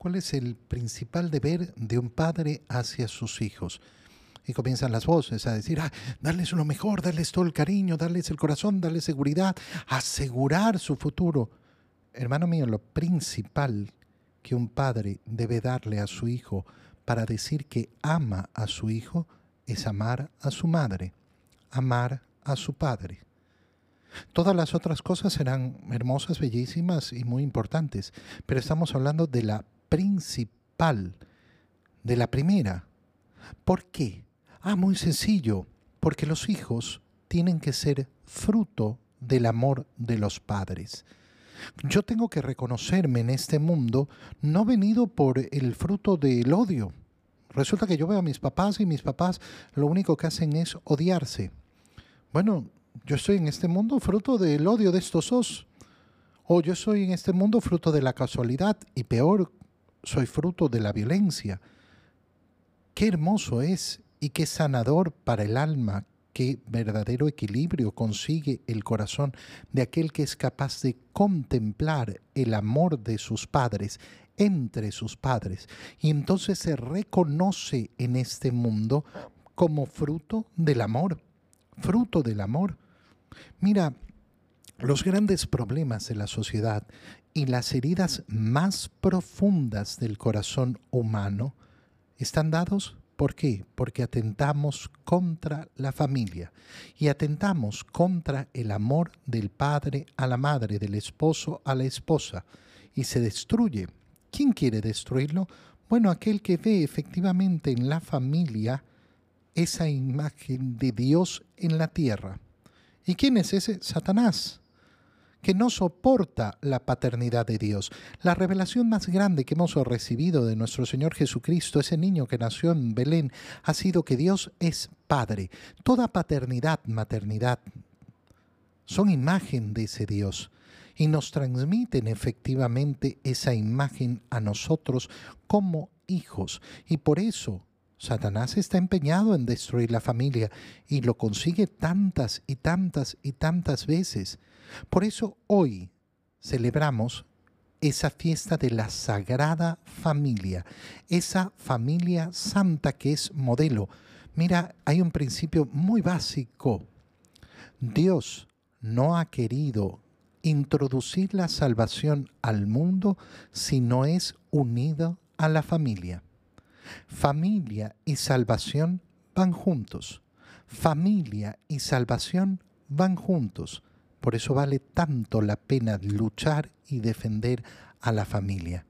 ¿Cuál es el principal deber de un padre hacia sus hijos? Y comienzan las voces a decir, ah, darles lo mejor, darles todo el cariño, darles el corazón, darles seguridad, asegurar su futuro. Hermano mío, lo principal que un padre debe darle a su hijo para decir que ama a su hijo es amar a su madre, amar a su padre. Todas las otras cosas serán hermosas, bellísimas y muy importantes, pero estamos hablando de la principal, de la primera. ¿Por qué? Ah, muy sencillo, porque los hijos tienen que ser fruto del amor de los padres. Yo tengo que reconocerme en este mundo no venido por el fruto del odio. Resulta que yo veo a mis papás y mis papás lo único que hacen es odiarse. Bueno, yo estoy en este mundo fruto del odio de estos dos. O yo soy en este mundo fruto de la casualidad y peor, soy fruto de la violencia. Qué hermoso es y qué sanador para el alma, qué verdadero equilibrio consigue el corazón de aquel que es capaz de contemplar el amor de sus padres entre sus padres y entonces se reconoce en este mundo como fruto del amor, fruto del amor. Mira, los grandes problemas de la sociedad y las heridas más profundas del corazón humano están dados ¿Por qué? Porque atentamos contra la familia y atentamos contra el amor del padre a la madre, del esposo a la esposa, y se destruye. ¿Quién quiere destruirlo? Bueno, aquel que ve efectivamente en la familia esa imagen de Dios en la tierra. ¿Y quién es ese? Satanás, que no soporta la paternidad de Dios. La revelación más grande que hemos recibido de nuestro Señor Jesucristo, ese niño que nació en Belén, ha sido que Dios es Padre. Toda paternidad, maternidad, son imagen de ese Dios y nos transmiten efectivamente esa imagen a nosotros como hijos. Y por eso Satanás está empeñado en destruir la familia y lo consigue tantas y tantas y tantas veces. Por eso hoy celebramos esa fiesta de la Sagrada Familia, esa familia santa que es modelo. Mira, hay un principio muy básico. Dios no ha querido introducir la salvación al mundo si no es unido a la familia. Familia y salvación van juntos. Familia y salvación van juntos. Por eso vale tanto la pena luchar y defender a la familia.